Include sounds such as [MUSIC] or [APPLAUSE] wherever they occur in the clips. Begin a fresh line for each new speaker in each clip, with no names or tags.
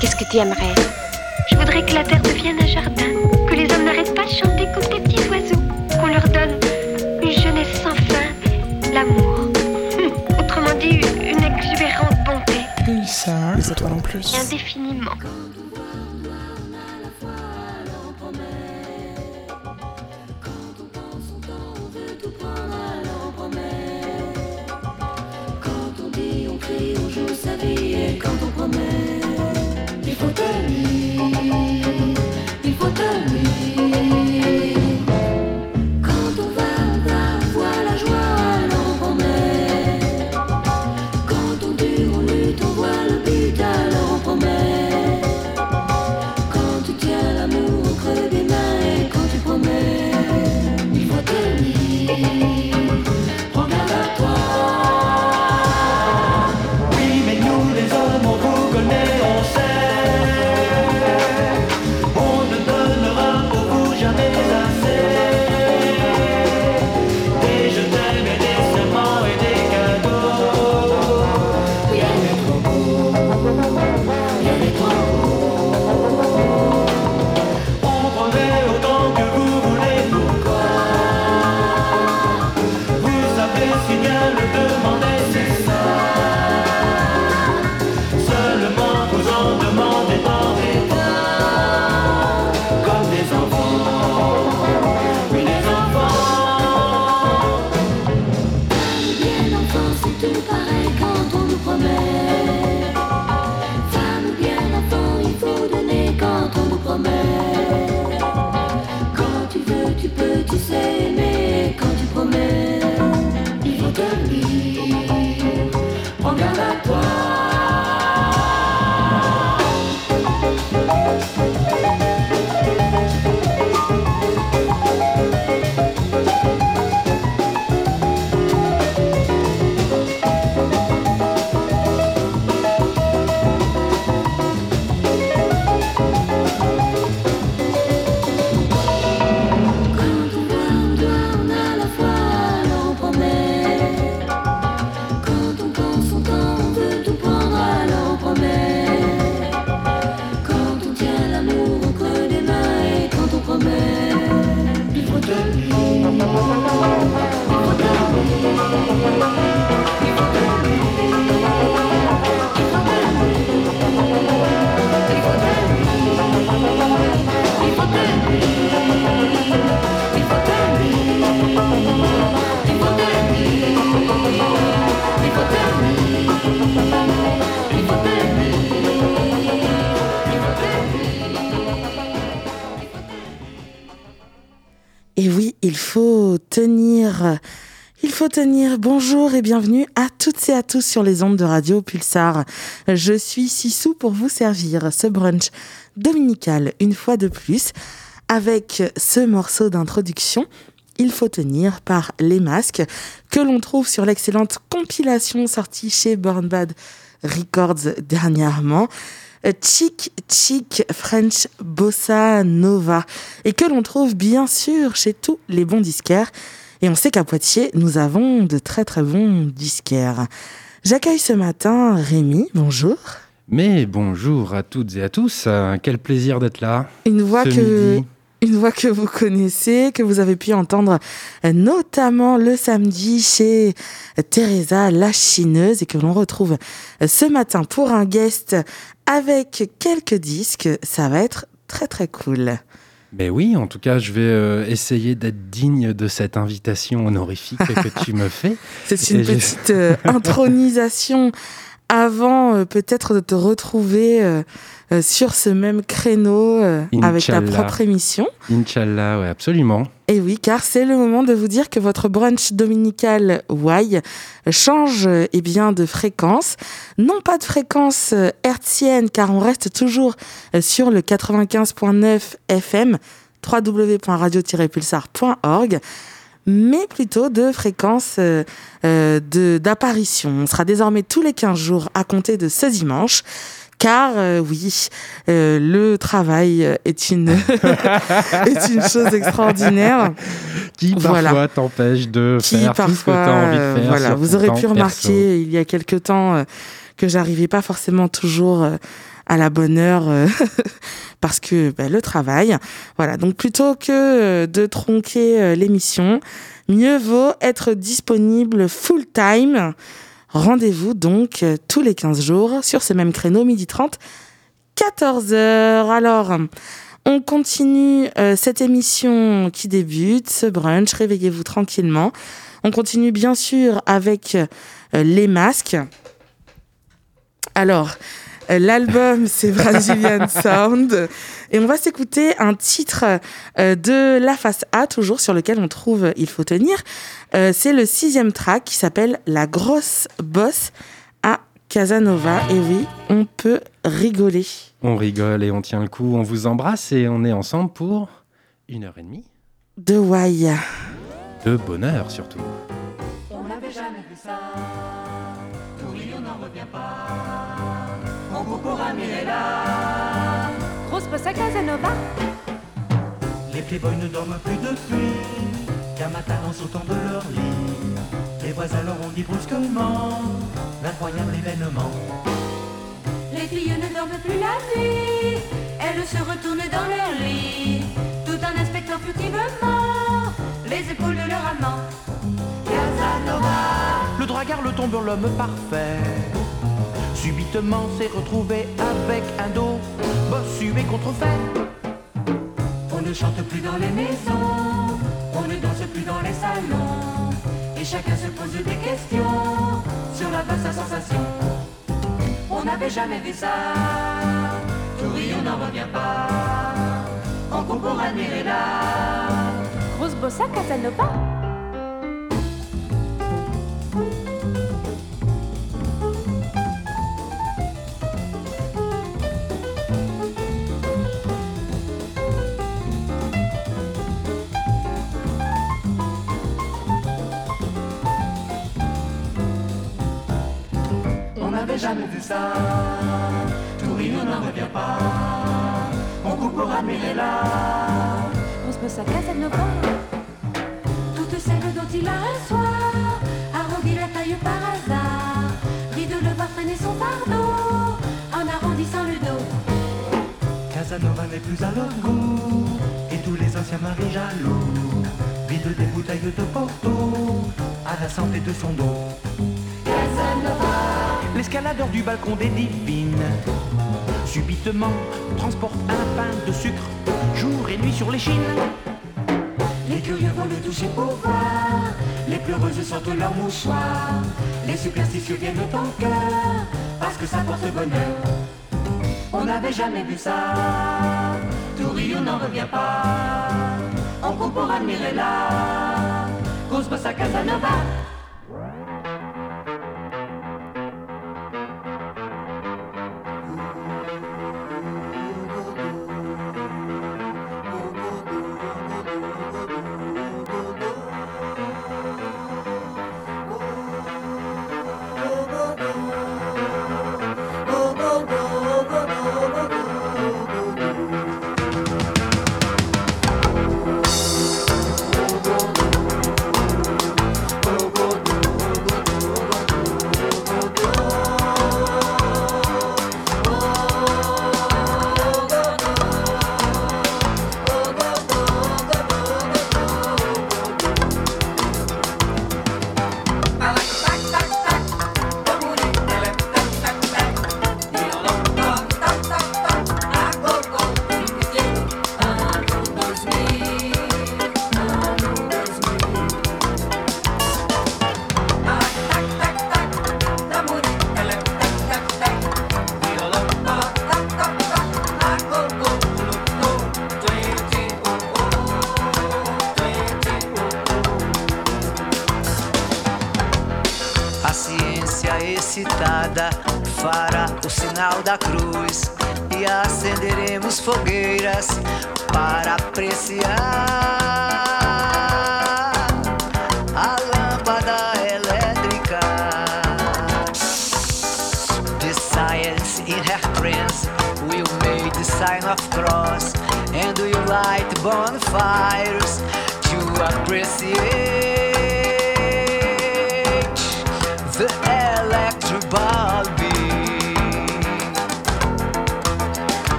Qu'est-ce que tu aimerais
Je voudrais que la terre devienne un jardin, que les hommes n'arrêtent pas de chanter comme des petits oiseaux, qu'on leur donne une jeunesse sans fin, l'amour. Hum, Autrement dit, une exubérante bonté,
Pulsar, les étoiles en plus.
indéfiniment.
Bonjour et bienvenue à toutes et à tous sur les ondes de Radio Pulsar. Je suis Sissou pour vous servir ce brunch dominical une fois de plus avec ce morceau d'introduction. Il faut tenir par Les Masques que l'on trouve sur l'excellente compilation sortie chez Born Bad Records dernièrement. Chic Chic French Bossa Nova et que l'on trouve bien sûr chez tous les bons disquaires. Et on sait qu'à Poitiers, nous avons de très très bons disquaires. J'accueille ce matin Rémi, bonjour.
Mais bonjour à toutes et à tous, euh, quel plaisir d'être là.
Une voix
ce
que
midi.
une voix que vous connaissez, que vous avez pu entendre euh, notamment le samedi chez Teresa la chineuse et que l'on retrouve euh, ce matin pour un guest avec quelques disques. Ça va être très très cool.
Mais oui, en tout cas, je vais euh, essayer d'être digne de cette invitation honorifique que tu me fais. [LAUGHS]
C'est une petite euh, intronisation avant euh, peut-être de te retrouver euh, sur ce même créneau euh, avec ta propre émission.
Inch'Allah, ouais, absolument.
Et oui, car c'est le moment de vous dire que votre brunch dominical Y change eh bien de fréquence. Non pas de fréquence euh, hertzienne, car on reste toujours sur le 95.9 FM, www.radio-pulsar.org, mais plutôt de fréquence euh, euh, d'apparition. On sera désormais tous les 15 jours à compter de ce dimanche. Car euh, oui, euh, le travail est une, [LAUGHS] est une chose extraordinaire.
Qui
Voilà.
parfois t'empêche de
qui
faire tout ce que tu
parfois,
as envie de faire.
voilà, vous aurez pu
perso.
remarquer il y a quelque temps euh, que j'arrivais pas forcément toujours à la bonne heure euh, [LAUGHS] parce que bah, le travail. Voilà, donc plutôt que de tronquer euh, l'émission, mieux vaut être disponible full time. Rendez-vous donc euh, tous les 15 jours sur ce même créneau, midi 30, 14h. Alors, on continue euh, cette émission qui débute, ce brunch, réveillez-vous tranquillement. On continue bien sûr avec euh, les masques. Alors, l'album c'est Brazilian [LAUGHS] Sound et on va s'écouter un titre euh, de la face A toujours sur lequel on trouve Il faut tenir. Euh, c'est le sixième track qui s'appelle La grosse bosse à Casanova. Et oui, on peut rigoler.
On rigole et on tient le coup, on vous embrasse et on est ensemble pour une heure et demie
De Why.
de bonheur surtout.
On n'avait jamais vu ça. Toury, on n'en revient pas. Pour.
Grosse à Casanova.
Les playboys ne dorment plus depuis qu'un matin en sautant de leur lit, les voisins leur ont dit brusquement l'incroyable événement.
Les filles ne dorment plus la nuit. Elles se retournent dans leur lit, tout en inspectant furtivement les épaules de leur amant.
Le dragueur, le tombeur, l'homme parfait, subitement s'est retrouvé avec un dos bossu et contrefait. On ne chante plus dans les maisons, on ne danse plus dans les salons, et chacun se pose des questions sur la vaste sensation. On n'avait jamais vu ça, Toury, on n'en revient pas, on court pour admirer là.
Grosse bosse à Casanova.
On jamais vu ça. Toury, on n'en revient pas. On court pour admirer là.
Grosse bosse à Casanova. Toutes celles dont il a un soir arrondi la taille par hasard. Rit de le voir freiner son fardeau en arrondissant le dos.
Casanova n'est plus à leur goût. Et tous les anciens maris jaloux vident des bouteilles de Porto à la santé de son dos. L'escaladeur du balcon des divines subitement transporte un pain de sucre jour et nuit sur les chines. Les curieux vont le toucher pour voir, les pleureuses sortent leur mouchoir, les superstitieux viennent en cœur parce que ça porte bonheur. On n'avait jamais vu ça, on n'en revient pas, on court pour admirer là, cause bosse à Casanova.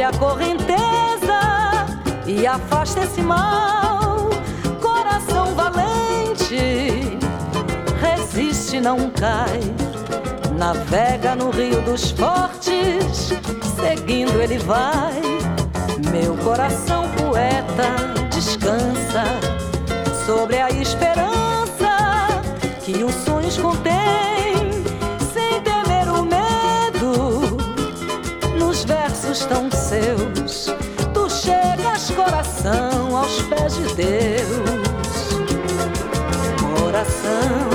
Vence a correnteza e afasta esse mal. Coração valente, resiste, não cai. Navega no rio dos fortes, seguindo ele vai. Meu coração poeta descansa sobre a esperança que os sonhos contêm. estão seus. Tu chegas, coração, aos pés de Deus. Coração.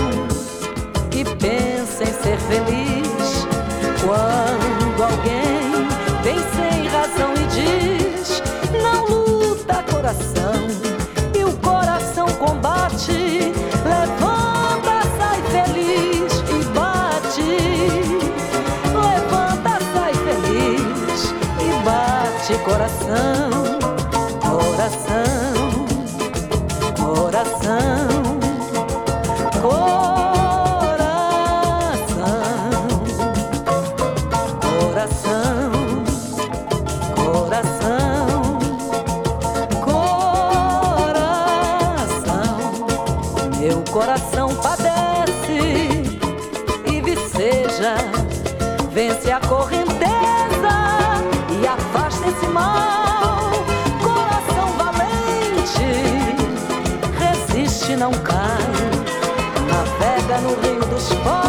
for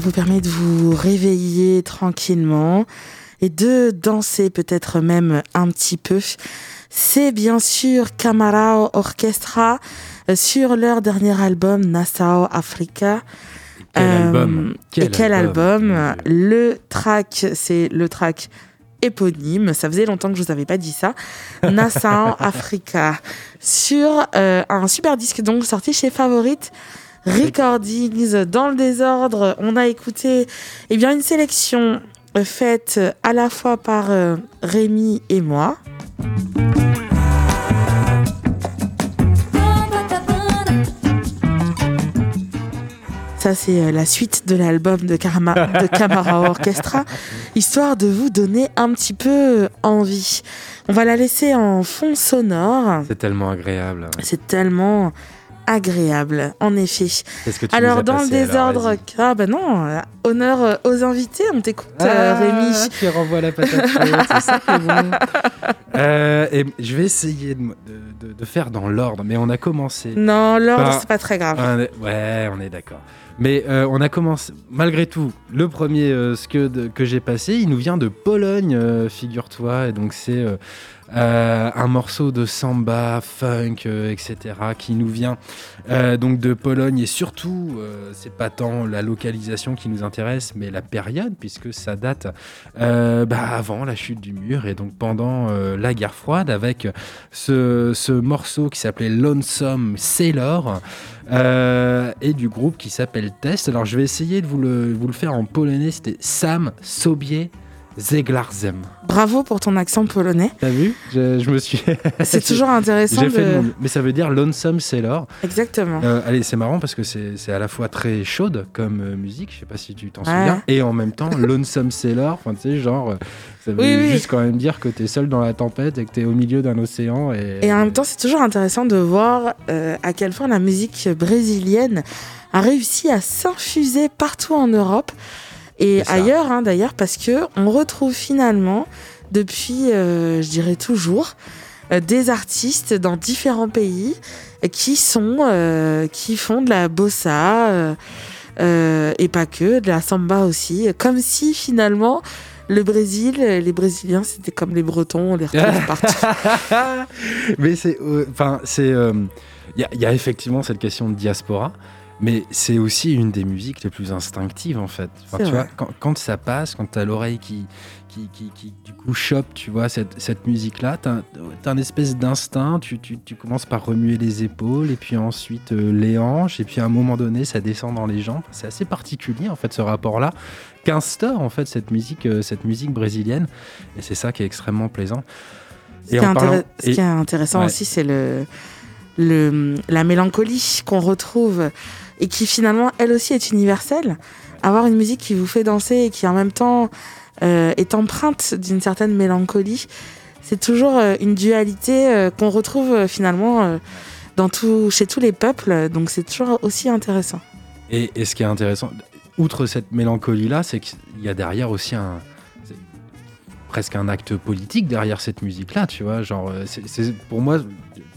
ça vous permet de vous réveiller tranquillement et de danser peut-être même un petit peu. C'est bien sûr Camarao Orchestra euh, sur leur dernier album Nassau Africa.
Quel
Euh,
album
et quel album. Le track, c'est le track éponyme. Ça faisait longtemps que je vous avais pas dit ça. Nassau [LAUGHS] Africa sur euh, un super disque donc sorti chez Favorite Recordings. Dans le désordre, on a écouté eh bien une sélection euh, faite à la fois par euh, Rémi et moi. Ça, c'est euh, la suite de l'album de, Karma, de Camara [LAUGHS] Orchestra, histoire de vous donner un petit peu envie. On va la laisser en fond sonore.
C'est tellement agréable.
C'est tellement agréable, en effet.
Que tu
Alors, dans le
passé, alors,
désordre, ah ben non, honneur aux invités, on t'écoute, euh,
Ah,
Rémi.
Tu renvoies la patate c'est ça bon. [LAUGHS] Euh, et je vais essayer de, de- faire dans l'ordre, mais on a commencé.
Non, l'ordre, c'est pas très grave.
Ouais, on est d'accord. Mais euh, on a commencé, malgré tout, le premier euh, scud que j'ai passé, il nous vient de Pologne, figure-toi. Et donc, c'est euh, un morceau de samba, funk, euh, etc., qui nous vient euh, donc de Pologne. Et surtout, c'est pas tant la localisation qui nous intéresse, mais la période, puisque ça date bah, avant la chute du mur et donc pendant la guerre froide, avec ce, ce morceau qui s'appelait Lonesome Sailor. Et du groupe qui s'appelle Test. Alors je vais essayer de vous le, vous le faire en polonais. C'était Sam Sobie Zeglarzem.
Bravo pour ton accent polonais.
T'as vu? Je, je me suis. [LAUGHS]
C'est [LAUGHS] toujours intéressant
J'ai fait de
de...
mon. Mais ça veut dire Lonesome Sailor.
Exactement.
Euh, allez, c'est marrant parce que c'est à la fois très chaude comme euh, musique, je sais pas si tu t'en
Ouais.
souviens, et en même temps [LAUGHS] Lonesome Sailor, enfin tu sais, genre, euh, ça veut
Oui, oui.
juste quand même dire que t'es seul dans la tempête et que t'es au milieu d'un océan. Et,
Et en même temps, c'est toujours intéressant de voir euh, à quel point la musique brésilienne a réussi à s'infuser partout en Europe et ailleurs, hein, d'ailleurs, parce que on retrouve finalement, depuis, euh, je dirais toujours, euh, des artistes dans différents pays qui sont, euh, qui font de la bossa et pas que, de la samba aussi, comme si finalement le Brésil, les Brésiliens, c'était comme les Bretons, on les retrouve [LAUGHS] partout.
mais c'est, enfin, c'est, il y a effectivement cette question de diaspora, mais c'est aussi une des musiques les plus instinctives en fait. Enfin, tu vois, quand, quand ça passe, quand t'as l'oreille qui, qui, qui, qui, du coup chope, tu vois, cette, cette musique-là, t'as, t'as un espèce d'instinct. Tu, tu, tu commences par remuer les épaules et puis ensuite euh, les hanches et puis à un moment donné, ça descend dans les jambes. C'est assez particulier en fait ce rapport-là qu'instaure en fait cette musique, euh, cette musique brésilienne, et c'est ça qui est extrêmement plaisant.
Ce qui, est
parlant-
ce
et-
qui est intéressant
Ouais.
aussi, c'est le, le, la mélancolie qu'on retrouve et qui finalement, elle aussi, est universelle. Avoir une musique qui vous fait danser et qui en même temps euh, est empreinte d'une certaine mélancolie, c'est toujours euh, une dualité euh, qu'on retrouve finalement dans tout, chez tous les peuples. Donc c'est toujours aussi intéressant.
Et, et ce qui est intéressant, outre cette mélancolie-là, c'est qu'il y a derrière aussi un presque un acte politique derrière cette musique-là, tu vois. Genre, c'est- pour moi,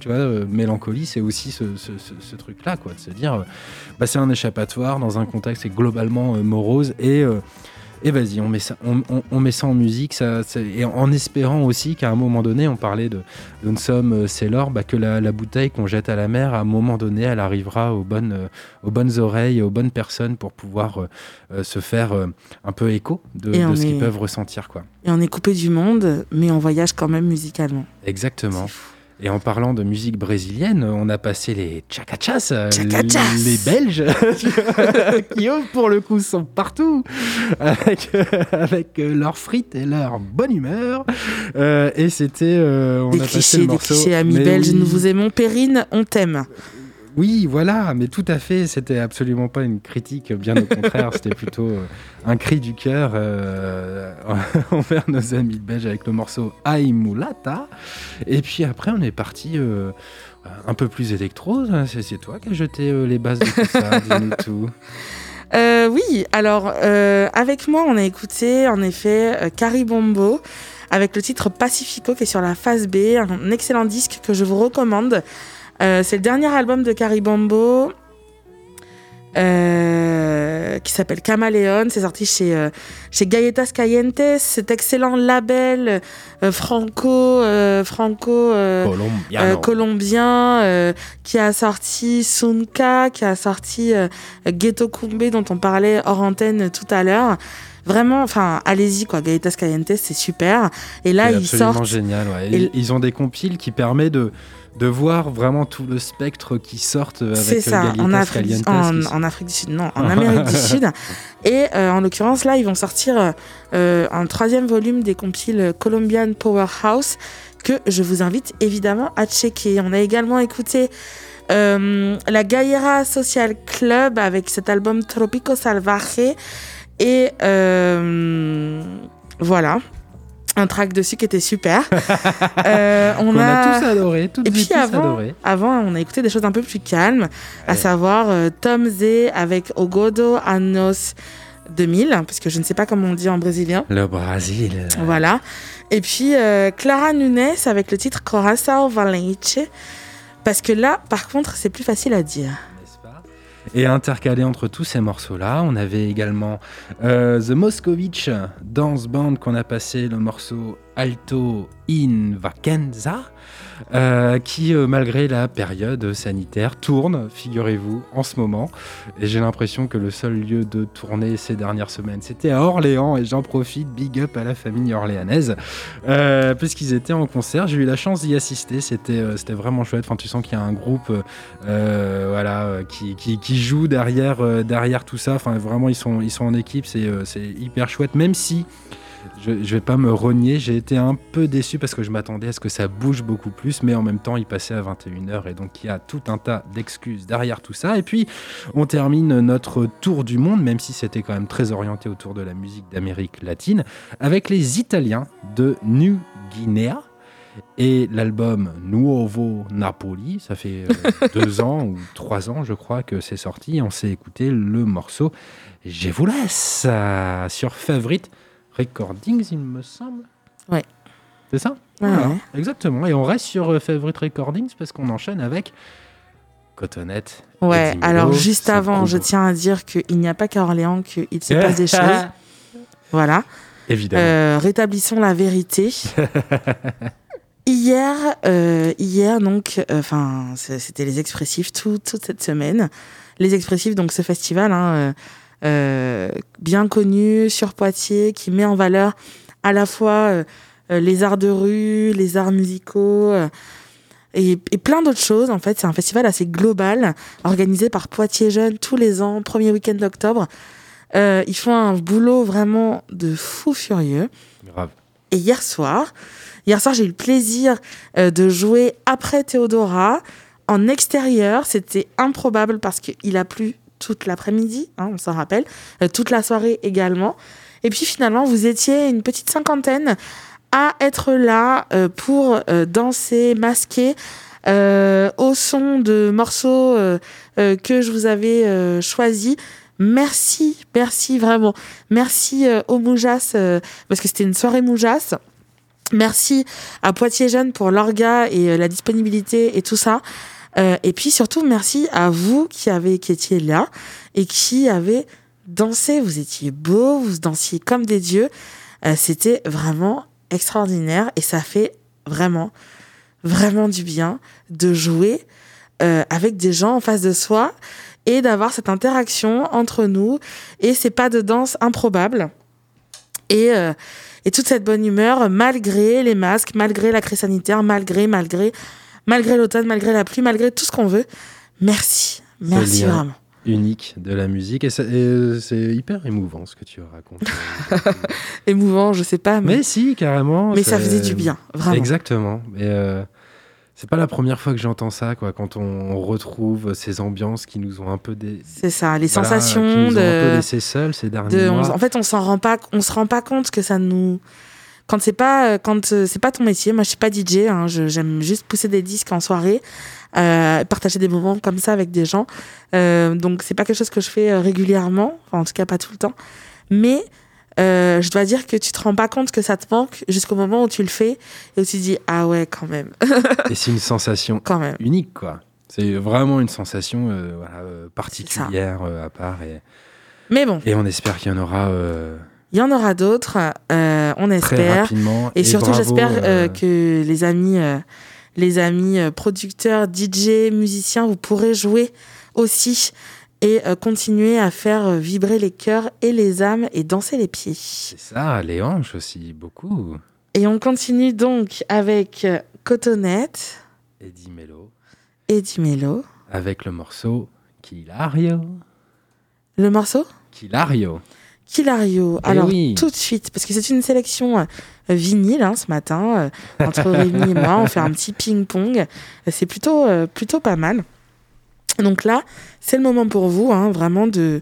tu vois, euh, mélancolie, c'est aussi ce, ce- ce- ce truc-là, quoi, de se dire, euh, bah, c'est un échappatoire dans un contexte qui est globalement euh, morose et euh, et vas-y, on met ça, on, on- on met ça en musique, ça, c'est- et en espérant aussi qu'à un moment donné, on parlait de Lonesome Sailor, bah, que la, la bouteille qu'on jette à la mer, à un moment donné, elle arrivera aux bonnes, aux bonnes oreilles, aux bonnes personnes pour pouvoir euh, se faire euh, un peu écho de, ce qu'ils peuvent ressentir, quoi.
Et on est coupé du monde, mais on voyage quand même musicalement.
Exactement. Et en parlant de musique brésilienne, on a passé les tchakachas, euh,
Tchakachas.
les Belges, [LAUGHS] [LAUGHS] qui eux, pour le coup, sont partout, avec, euh, avec euh, leurs frites et leur bonne humeur. Euh, et c'était, euh, on
Des
a passé
clichés,
le
des clichés, amis belges,
oui.
nous vous aimons. Perrine, on t'aime.
Oui, voilà, mais tout à fait. C'était absolument pas une critique, bien au contraire. [LAUGHS] c'était plutôt euh, un cri du cœur euh, [LAUGHS] envers nos amis belges avec le morceau Aimulata. Et puis après, on est parti euh, un peu plus électro. C'est c'est toi qui as jeté euh, les bases de tout ça. [LAUGHS] Dis-nous tout.
Euh, oui, alors euh, avec moi, on a écouté en effet Caribombo avec le titre Pacifico qui est sur la phase B, un excellent disque que je vous recommande. Euh, c'est le dernier album de Caribombo. euh, qui s'appelle Camaleon. C'est sorti chez, euh, chez Galletas Calientes, cet excellent label euh, franco, franco colombien qui a sorti Sunka, qui a sorti Ghetto Kumbe dont on parlait hors antenne tout à l'heure. Vraiment, enfin, allez-y quoi, Galletas Calientes, c'est super. Et là,
C'est
ils sortent.
génial. ouais.
Et-
ils ont des compiles qui permettent de, de voir vraiment tout le spectre qui sortent avec
C'est
euh,
ça, en Afrique, du,
Calientes,
en,
qui sont-
en Afrique du Sud, non, en Amérique du [LAUGHS] Sud. Et euh, en l'occurrence, là, ils vont sortir euh, un troisième volume des compiles Colombian Powerhouse que je vous invite évidemment à checker. On a également écouté euh, la Gaillera Social Club avec cet album Tropico Salvaje. Et euh, voilà, un track dessus qui était super. [LAUGHS] Euh, on
a,
a
tous adoré, toutes
Et puis
tous
avant,
adoré.
avant, on a écouté des choses un peu plus calmes, à savoir euh, Tom Z avec Ogodo Anos 2000, parce que je ne sais pas comment on dit en brésilien.
Le Brésil.
Voilà. Et puis euh, Clara Nunes avec le titre Coração Valente, parce que là, par contre, c'est plus facile à dire.
Et intercalé entre tous ces morceaux-là, on avait également euh, The Moscovitch Dance Band qu'on a passé le morceau Alto in Vacanza, euh, qui euh, malgré la période sanitaire tourne, figurez-vous, en ce moment. Et j'ai l'impression que le seul lieu de tournée ces dernières semaines, c'était à Orléans, et j'en profite, big up à la famille orléanaise, euh, puisqu'ils étaient en concert. J'ai eu la chance d'y assister, c'était vraiment chouette. Enfin, tu sens qu'il y a un groupe voilà, qui, qui, joue derrière, derrière tout ça. Enfin, vraiment, ils sont, ils sont en équipe, c'est hyper chouette, même si. Je, je vais pas me renier, j'ai été un peu déçu parce que je m'attendais à ce que ça bouge beaucoup plus, mais en même temps, il passait à 21h et donc il y a tout un tas d'excuses derrière tout ça. Et puis, on termine notre tour du monde, même si c'était quand même très orienté autour de la musique d'Amérique latine, avec les Italiens de New Guinea et l'album Nuovo Napoli. Ça fait euh, [LAUGHS] deux ans ou trois ans, je crois, que c'est sorti. On s'est écouté le morceau Je vous laisse euh, sur Favorite Recordings, il me semble.
Ouais.
C'est ça?
Ouais,
Voilà,
ouais.
Exactement. Et on reste sur euh, Favorite Recordings parce qu'on enchaîne avec Cotonnette.
Ouais, alors juste avant, je tiens à dire qu'il n'y a pas qu'à Orléans qu'il se passe des [LAUGHS] choses. Voilà.
Évidemment.
Euh, rétablissons la vérité. [LAUGHS] hier, euh, hier donc, enfin, c'était les expressifs tout- toute cette semaine. Les expressifs, donc ce festival, hein, bien connu sur Poitiers, qui met en valeur à la fois euh, euh, les arts de rue, les arts musicaux. euh, et, et plein d'autres choses. En fait, c'est un festival assez global, organisé par Poitiers Jeunes tous les ans, premier week-end d'octobre. Euh, ils font un boulot vraiment de fou furieux.
Grave.
Et hier soir, hier soir, j'ai eu le plaisir euh, de jouer après Théodora en extérieur. C'était improbable parce qu'il a plu toute l'après-midi, hein, on s'en rappelle, euh, toute la soirée également. Et puis finalement, vous étiez une petite cinquantaine à être là euh, pour euh, danser, masquer. au son de morceaux que je vous avais choisis. Merci, merci vraiment. Merci au Moujas, parce que c'était une soirée Moujas. Merci à Poitiers Jeunes pour l'orga et la disponibilité et tout ça. Euh, et puis surtout, merci à vous qui, avez, qui étiez là et qui avez dansé. Vous étiez beaux, vous dansiez comme des dieux. Euh, C'était vraiment extraordinaire et ça fait vraiment, vraiment du bien de jouer euh, avec des gens en face de soi et d'avoir cette interaction entre nous et ces pas de danse improbables. Et, et toute cette bonne humeur, malgré les masques, malgré la crise sanitaire, malgré, malgré, malgré l'automne, malgré la pluie, malgré tout ce qu'on veut. Merci. Merci vraiment.
Unique de la musique. Et, euh, c'est hyper émouvant ce que tu racontes. [LAUGHS]
Émouvant, je sais pas, mais,
mais si, carrément.
mais ça faisait du bien, vraiment.
Exactement. Et euh, c'est pas la première fois que j'entends ça, quoi, quand on retrouve ces ambiances qui nous ont un peu des.
C'est ça, les
voilà,
sensations
qui nous ont un peu
de.
laissé seuls ces derniers
de
mois.
en fait, on s'en rend pas, on se rend pas compte que ça nous. Quand c'est pas, euh, quand euh, c'est pas ton métier, moi je suis pas DJ, hein, j'aime juste pousser des disques en soirée, euh, partager des moments comme ça avec des gens. Euh, donc c'est pas quelque chose que je fais régulièrement, enfin en tout cas pas tout le temps. Mais euh, je dois dire que tu te rends pas compte que ça te manque jusqu'au moment où tu le fais et où tu te dis ah ouais quand même, [LAUGHS]
Et c'est une sensation
quand même.
unique, quoi. C'est vraiment une sensation voilà, particulière à part. Et,
Mais bon,
et on espère qu'il y en aura
il y en aura d'autres, euh, on espère. Et, surtout, j'espère euh,
euh,
que les amis, euh, les amis producteurs, DJ, musiciens, vous pourrez jouer aussi et continuer à faire vibrer les cœurs et les âmes et danser les pieds.
C'est ça, les hanches aussi, beaucoup.
Et on continue donc avec Cotonnette,
Eddie Mello,
Eddie Mello.
avec le morceau Kilario.
Le morceau?
Kilario.
Kilario.
Eh
Alors,
oui.
tout de suite, parce que c'est une sélection euh, vinyle hein, ce matin, euh, entre [LAUGHS] Rémi et moi, on fait un petit ping-pong. C'est plutôt, euh, plutôt pas mal. Donc là, c'est le moment pour vous, hein, vraiment, de,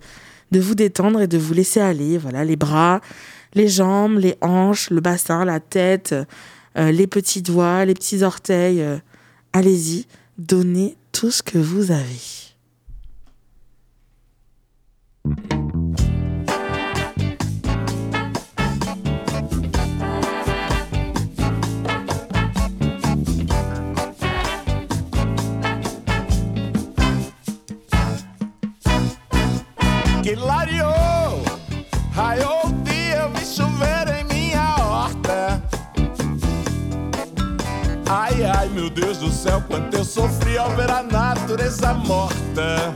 de vous détendre et de vous laisser aller. Voilà, les bras, les jambes, les hanches, le bassin, la tête, euh, les petits doigts, les petits orteils. euh, Allez-y, donnez tout ce que vous avez.
Que raiou o dia, eu vi chover em minha horta. Ai, ai, meu Deus do céu, quanto eu sofri ao ver a natureza morta.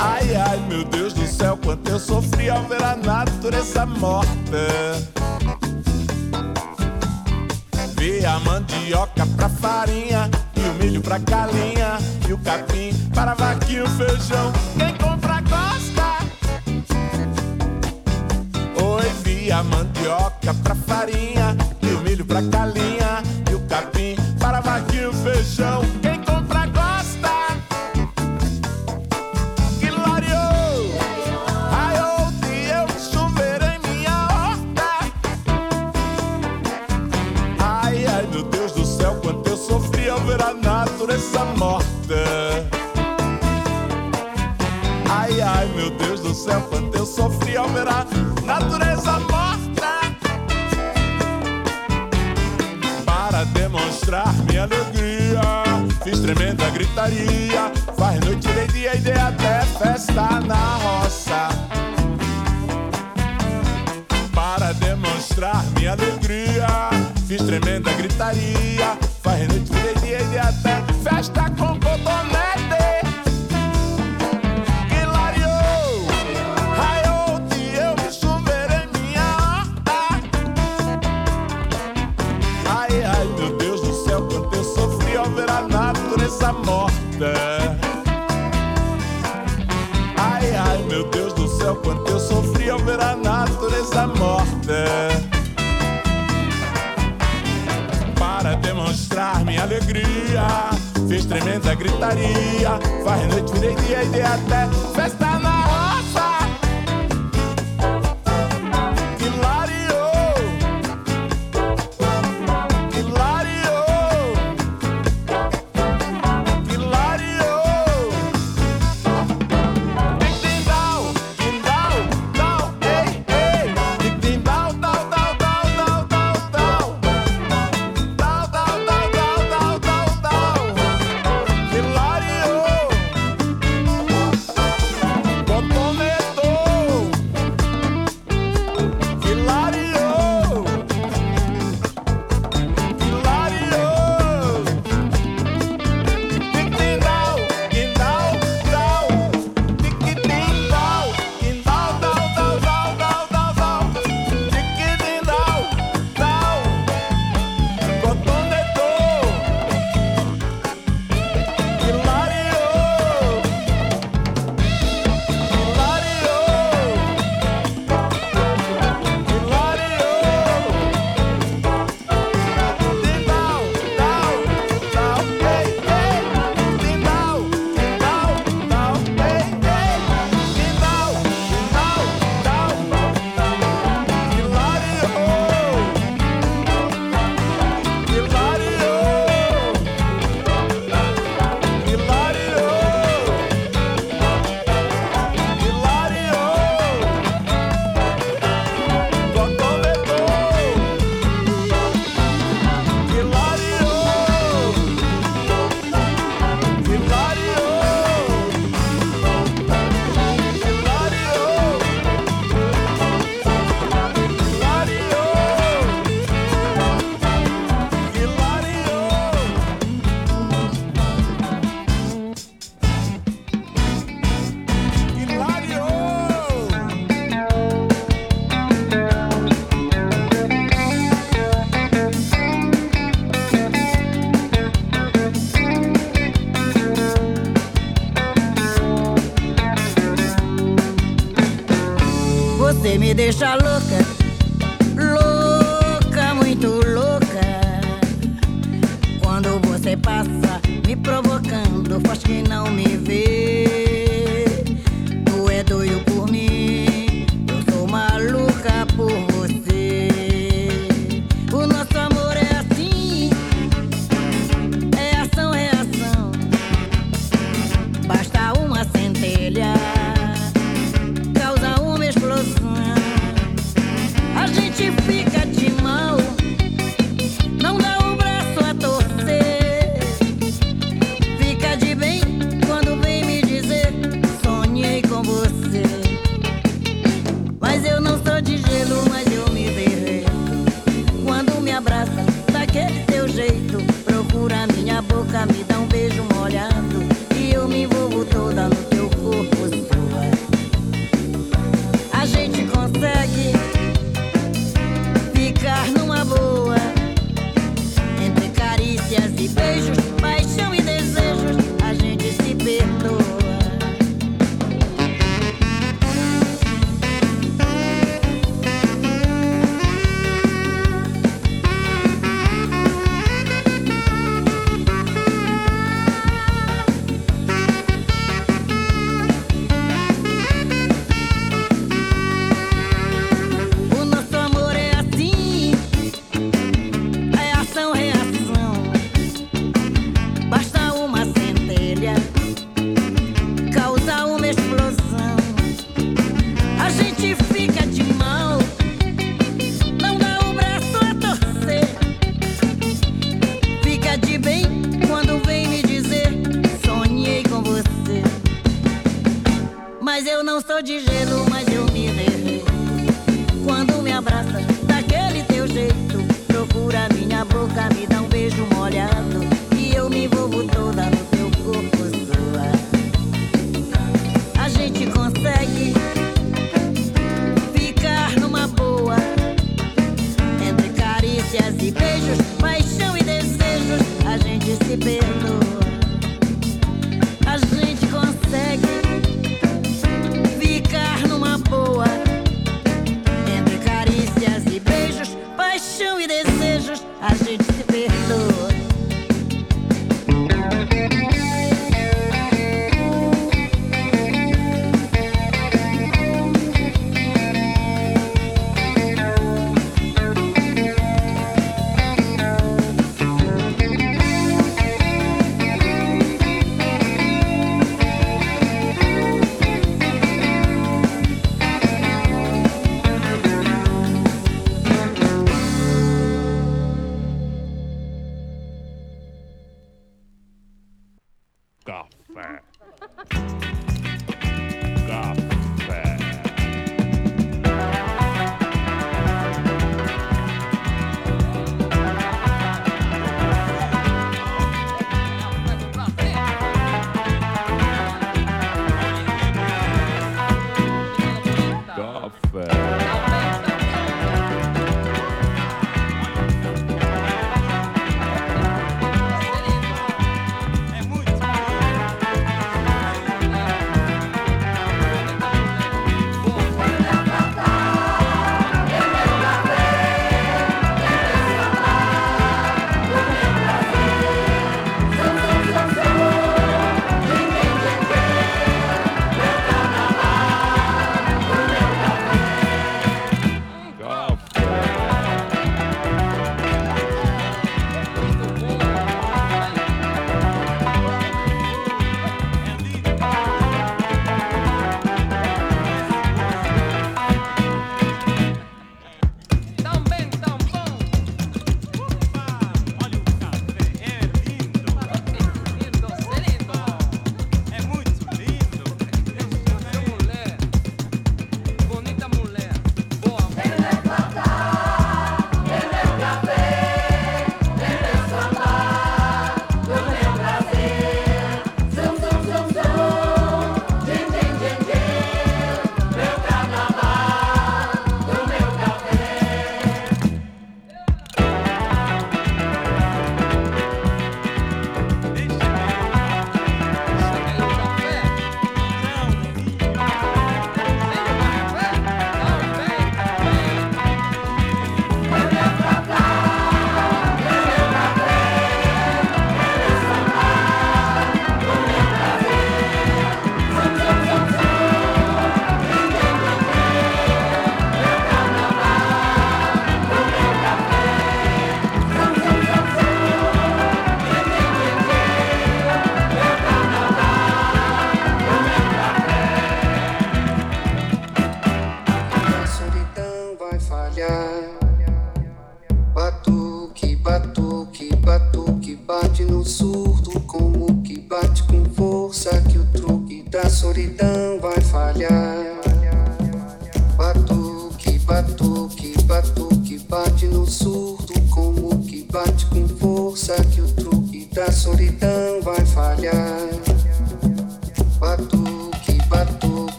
Ai, ai, meu Deus do céu, quanto eu sofri ao ver a natureza morta. Vi a mandioca pra farinha, e o milho pra galinha, e o capim para vaquinha e o feijão. Quem compra gosta. Oi, vi a mandioca pra farinha, e o milho pra galinha, e o capim para vaquinha e o feijão. Quem compra natureza morta. Ai, ai, meu Deus do céu, quanto eu sofri ao ver a natureza morta. Para demonstrar minha alegria, fiz tremenda gritaria. Faz noite, dei dia e dei até festa na roça para demonstrar minha alegria. Fiz tremenda gritaria, faz noite, virei dia e dia até festa com cotonete. Que lariou, raiou eu vi chover em minha. Ai, ai, meu Deus do céu, quanto eu sofri ao ver a natureza morta. Ai, ai, meu Deus do céu, quanto eu sofri ao ver a natureza morta. Para demonstrar minha alegria, tremenda gritaria. Faz noite, virei dia e dei até festa na
me deixa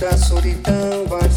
da solidão vai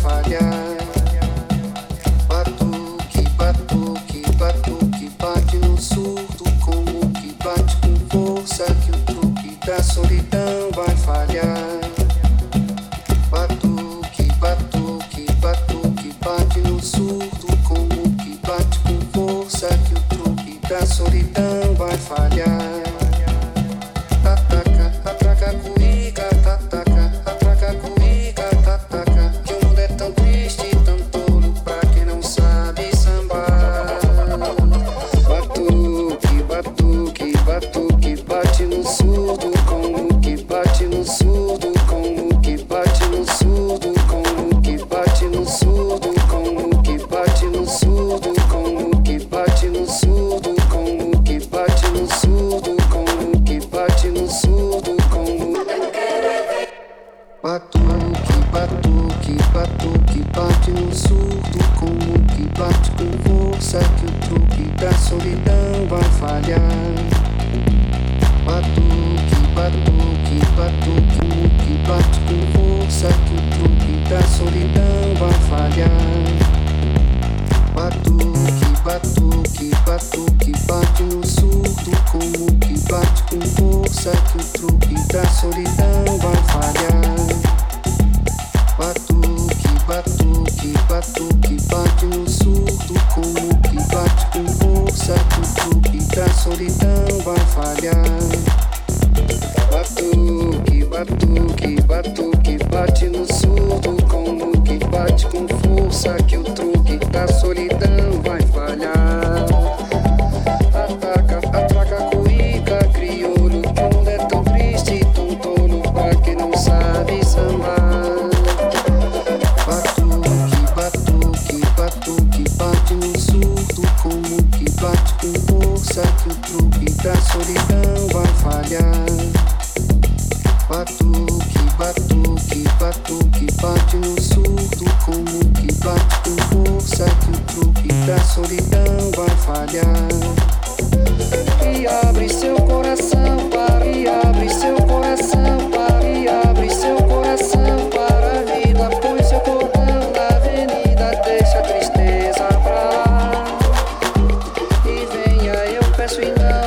as we know.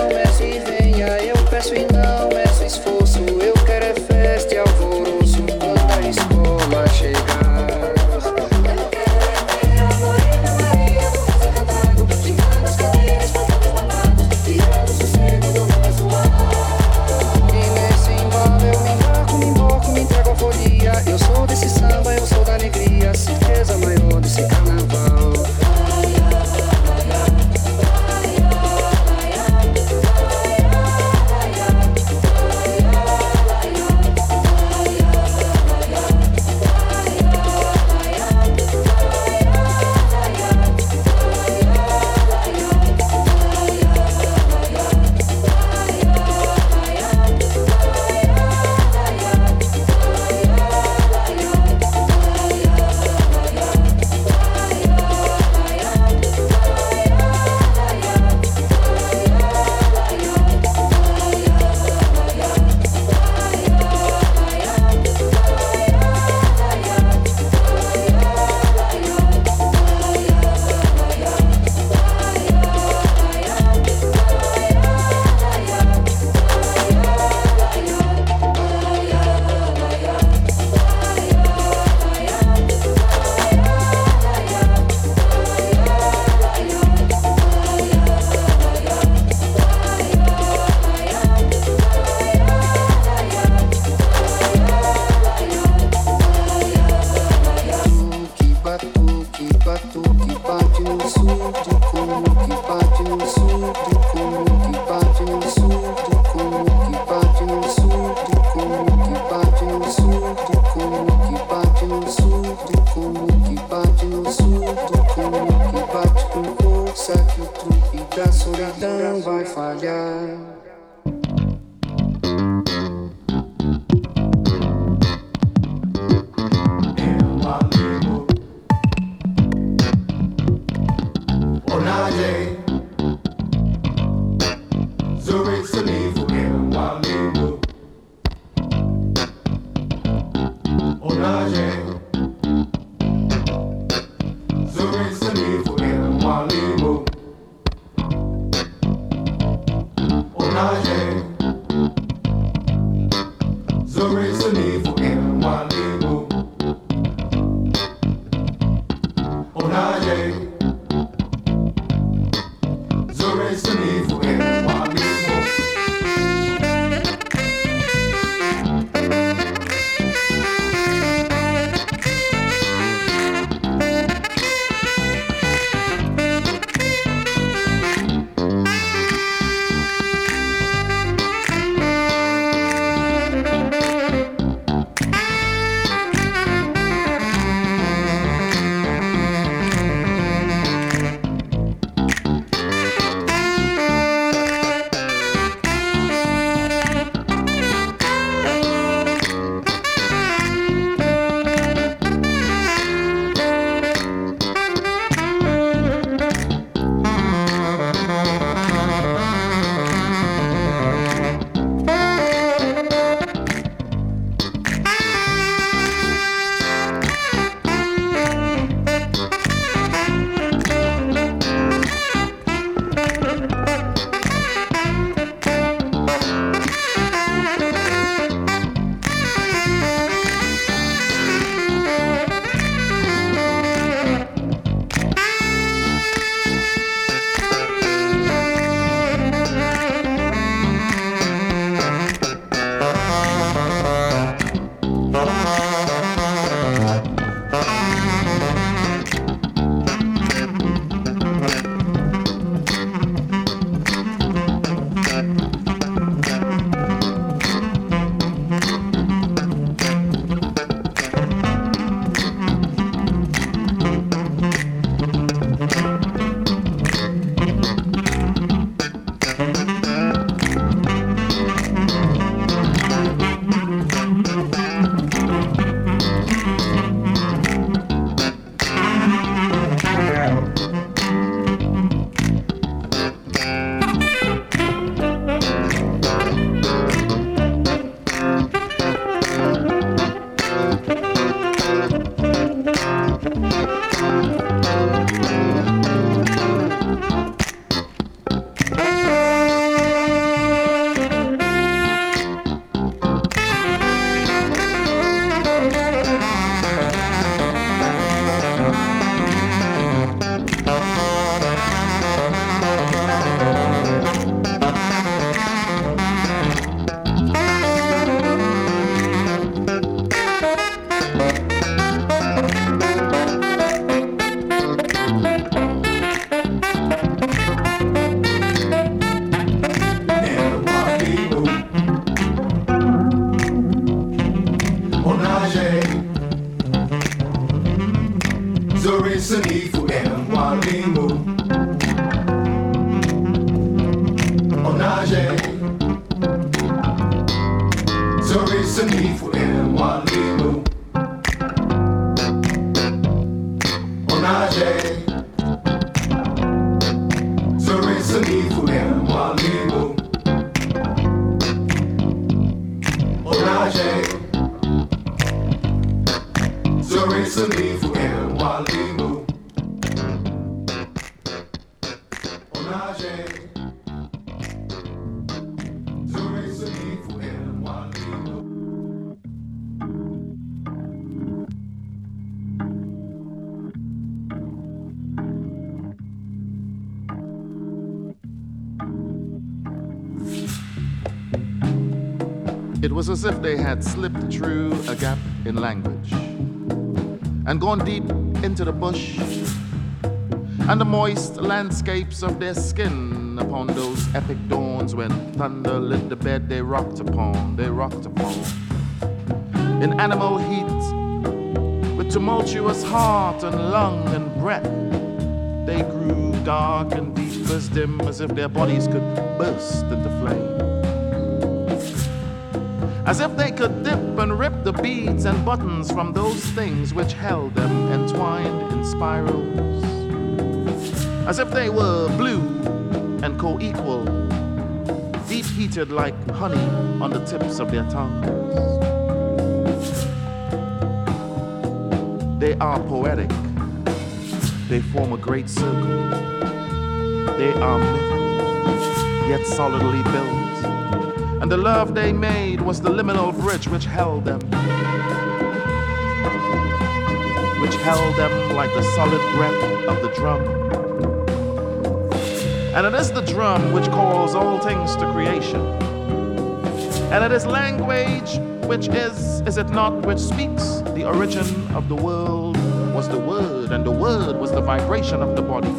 And gone deep into the bush and the moist landscapes of their skin upon those epic dawns when thunder lit the bed they rocked upon, they rocked upon. In animal heat, with tumultuous heart and lung and breath, they grew dark and deep
as dim as if their bodies could burst into flame. As if they could dip and rip the beads and buttons from those things which held them entwined in spirals. As if they were blue and co equal, deep heated like honey on the tips of their tongues. They are poetic, they form a great circle. They are myth, yet solidly built. The love they made was the liminal bridge which held them. Which held them like the solid breath of the drum. And it is the drum which calls all things to creation. And it is language which is, is it not, which speaks the origin of the world was the word, and the word was the vibration of the body.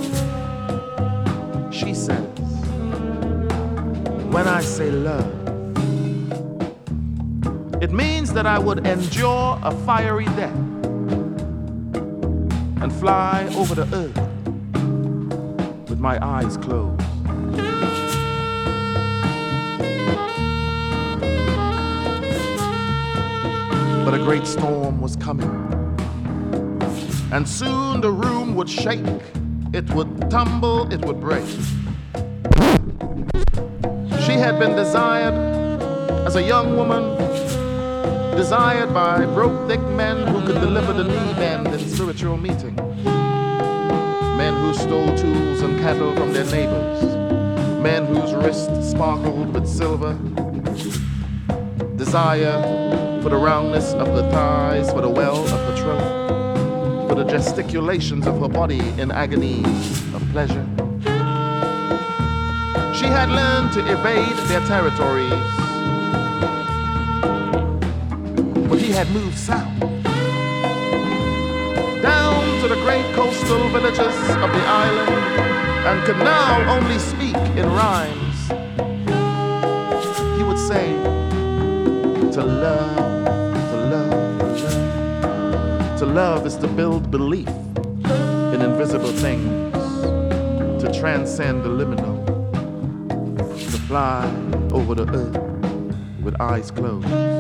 She says, When I say love, that I would endure a fiery death and fly over the earth with my eyes closed. But a great storm was coming, and soon the room would shake, it would tumble, it would break. She had been desired as a young woman desired by broke thick men who could deliver the knee bend in spiritual meeting. Men who stole tools and cattle from their neighbors. Men whose wrists sparkled with silver. Desire for the roundness of her thighs, for the well of her throat, for the gesticulations of her body in agonies of pleasure. She had learned to evade their territories he had moved south. Down to the great coastal villages of the island and could now only speak in rhymes. He would say, To love, to love, to love. To love is to build belief in invisible things, to transcend the liminal, to fly over the earth with eyes closed.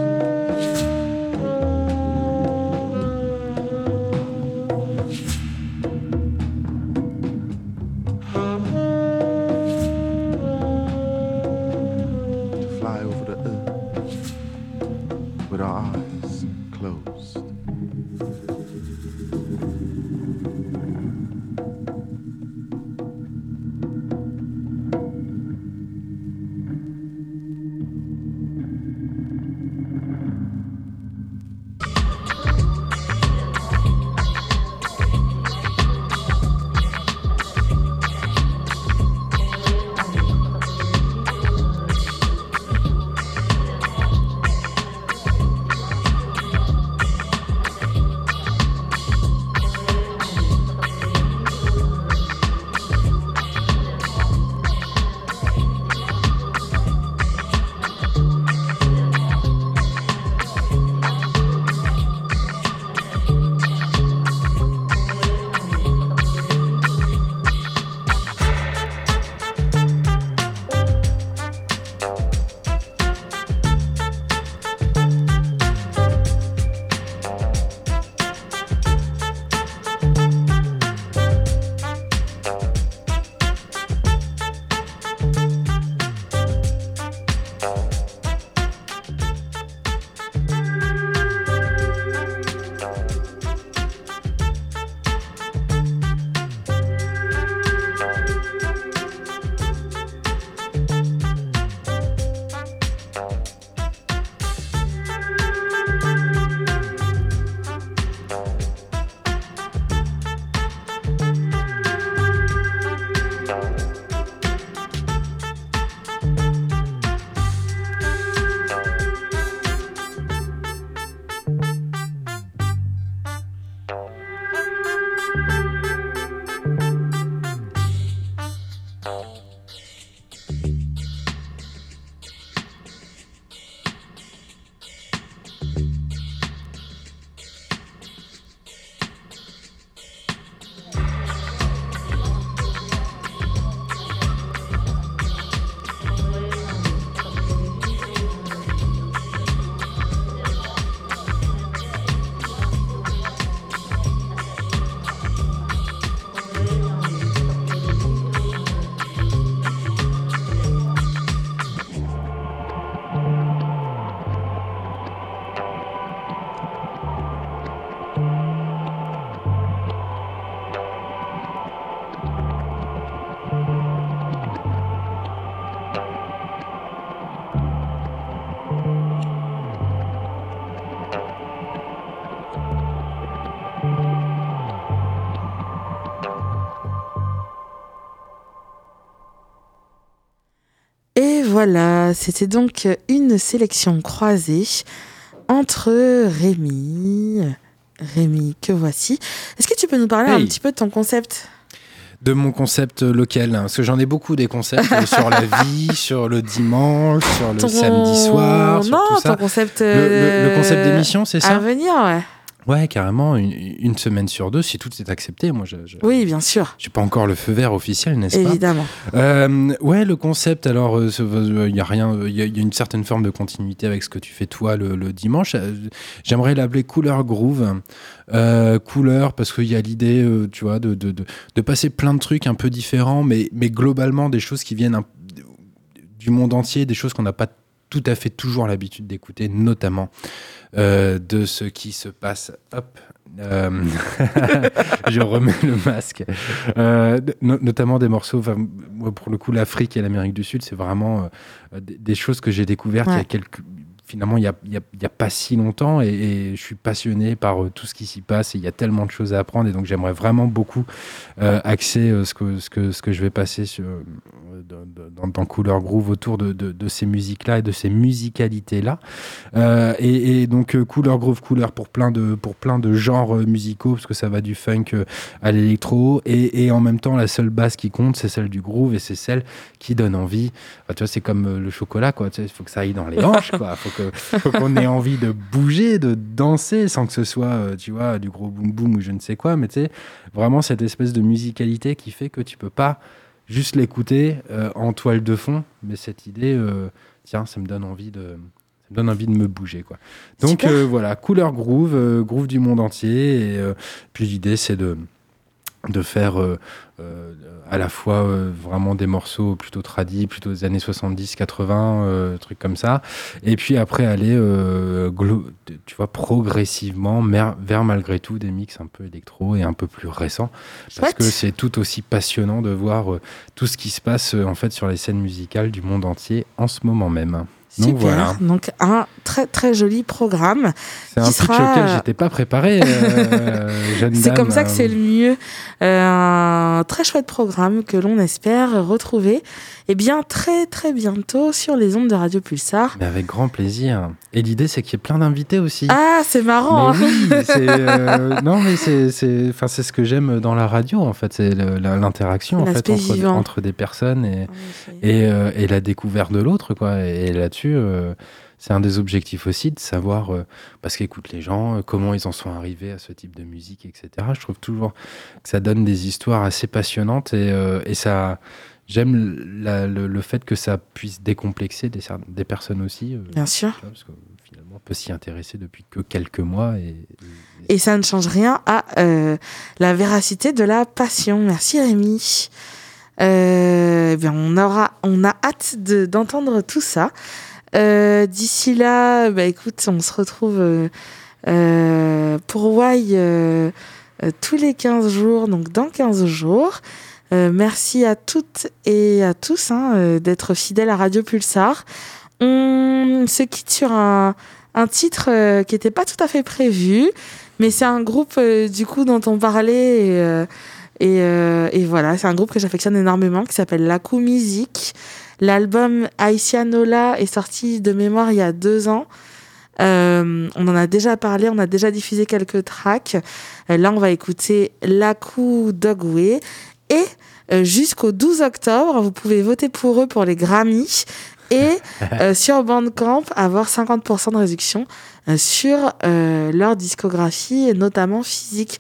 Voilà, c'était donc une sélection croisée entre Rémi, Rémi que voici. Est-ce que tu peux nous parler un petit peu de ton concept?
De mon concept local, hein, parce que j'en ai beaucoup des concepts euh, [LAUGHS] sur la vie, sur le dimanche, sur le
Ton-
samedi soir, sur
Non,
tout ça.
ton concept.
Le- le- le
euh,
concept d'émission, c'est ça?
À venir, ouais.
Ouais, carrément, une, une semaine sur deux, si tout est accepté. Moi, je, je-
Oui, bien sûr,
j'ai pas encore le feu vert officiel, n'est-ce pas?
Évidemment.
Euh, ouais, le concept, alors, il y a rien, il y, a- y a une certaine forme de continuité avec ce que tu fais toi le, le dimanche. Euh, J'aimerais l'appeler Couleur Groove. Euh, couleur, parce qu'il y a l'idée, euh, tu vois, de, de, de, de passer plein de trucs un peu différents, mais, mais globalement des choses qui viennent un- du monde entier, des choses qu'on n'a pas tout à fait toujours l'habitude d'écouter, notamment euh, de ce qui se passe. Hop. euh, [LAUGHS] je remets le masque. Euh, no- notamment des morceaux, enfin, moi, pour le coup, l'Afrique et l'Amérique du Sud, c'est vraiment des, des choses que j'ai découvertes il y a quelques. Finalement, il n'y a, pas si longtemps et, et je suis passionné par euh, tout ce qui s'y passe et il y a tellement de choses à apprendre et donc j'aimerais vraiment beaucoup euh, axer euh, ce, que, ce, que, ce que je vais passer sur, euh, dans, dans- Couleur Groove autour de, de, de ces musiques-là et de ces musicalités-là. Et, et donc Couleur Groove, couleur pour plein de, pour plein de genres musicaux parce que ça va du funk à l'électro et, et en même temps la seule base qui compte c'est celle du groove et c'est celle qui donne envie. Enfin, tu vois, c'est comme le chocolat quoi. Tu sais, Il faut que ça aille dans les [LAUGHS] hanches quoi. Faut que, faut qu'on ait envie de bouger, de danser sans que ce soit, euh, tu vois, du gros boom boom ou je ne sais quoi. Mais tu sais, vraiment cette espèce de musicalité qui fait que tu peux pas juste l'écouter euh, en toile de fond, mais cette idée, euh, tiens, ça me donne envie de, ça me donne envie de me bouger, quoi. Donc euh, voilà, couleur groove, groove du monde entier. Et puis l'idée, c'est de de faire euh, euh, à la fois euh, vraiment des morceaux plutôt tradis, plutôt des années 70, 80, euh, trucs comme ça, et puis après aller, tu vois, progressivement vers malgré tout des mix un peu électro et un peu plus récents, parce que c'est tout aussi passionnant de voir tout ce qui se passe en fait sur les scènes musicales du monde entier en ce moment même. Donc
Super.
voilà,
Donc un très très joli programme.
c'est un pitch
sera-
auquel j'étais pas préparé, euh, [LAUGHS]
C'est comme ça que
euh,
c'est le mieux. Euh, un très chouette programme que l'on espère retrouver eh bien très très bientôt sur les ondes de Radio Pulsar.
Mais avec grand plaisir. Et l'idée, c'est qu'il y ait plein d'invités aussi.
Ah, c'est marrant.
Mais oui, c'est, euh, [LAUGHS] non, mais c'est, ce que j'aime dans la radio, en fait. C'est l'interaction en fait, entre, des personnes et, euh, et la découverte de l'autre. Quoi. Et là-dessus, euh, c'est un des objectifs aussi de savoir, euh, parce qu'écoute les gens, euh, comment ils en sont arrivés à ce type de musique, etc. Je trouve toujours que ça donne des histoires assez passionnantes et, euh, et ça. J'aime le, le fait que ça puisse décomplexer des, personnes aussi. euh,
Bien sûr.
parce que finalement, on peut s'y intéresser depuis que quelques mois. Et,
Et ça ne change rien à euh, la véracité de la passion. Merci Rémi. Euh, eh bien, on aura, on a hâte de- d'entendre tout ça. Euh, D'ici là, bah, écoute, on se retrouve euh, pour Why tous les 15 jours, donc dans 15 jours. Euh, merci à toutes et à tous hein, euh, d'être fidèles à Radio Pulsar. On se quitte sur un, un titre euh, qui n'était pas tout à fait prévu, mais c'est un groupe du coup dont on parlait et, et, euh, et voilà, c'est un groupe que j'affectionne énormément qui s'appelle Laku Music. L'album Aïsianola est sorti de mémoire il y a deux ans. Euh, on en a déjà parlé, on a déjà diffusé quelques tracks. Là, on va écouter Laku Dogway. Et jusqu'au 12 octobre, vous pouvez voter pour eux pour les Grammys. Et [LAUGHS] euh, sur Bandcamp, avoir 50% de réduction euh, sur euh, leur discographie, notamment physique.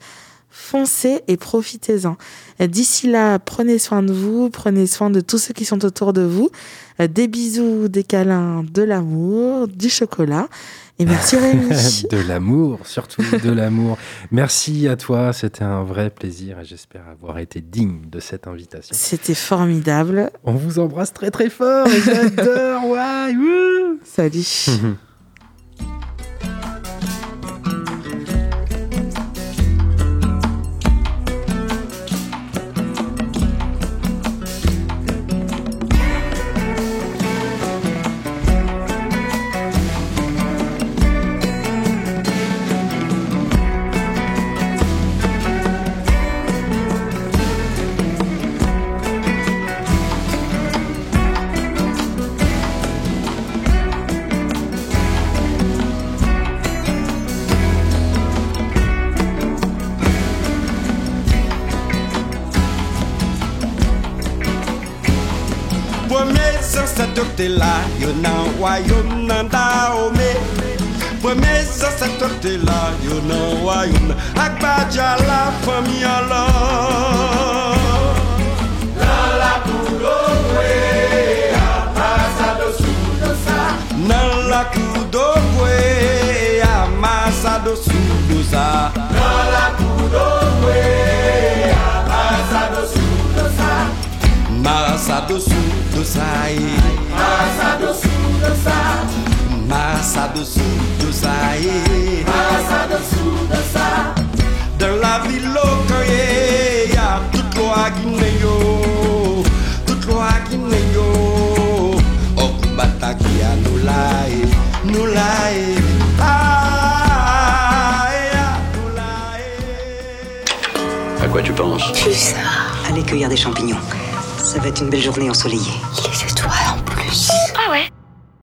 Foncez et profitez-en. Euh, D'ici là, prenez soin de vous, prenez soin de tous ceux qui sont autour de vous. Euh, Des bisous, des câlins, de l'amour, du chocolat. Et merci Rémi. [LAUGHS]
de l'amour, surtout de l'amour. Merci à toi, c'était un vrai plaisir et j'espère avoir été digne de cette invitation.
C'était formidable.
On vous embrasse très très fort et j'adore. [LAUGHS]
Salut. [LAUGHS]
te la yo nan royaume nan Dahomey. Premier ancêtre te la yo nan ak la
la de ça.
Nan la cour d'Ogwe, amasa sous de ça
Dans la amasa
Marasa dessous de ça
Amasa sous de ça.
Marasa dessous de ça
Amasa sous de ça.
Dans la ville locaye, y'a toute loi Guinée yo, toute loi Guinée yo. Okubata qui a nous laï, nous laï.
À quoi tu penses?
À aller cueillir des champignons. Ça va être une belle journée ensoleillée. Il est chez toi. Hein.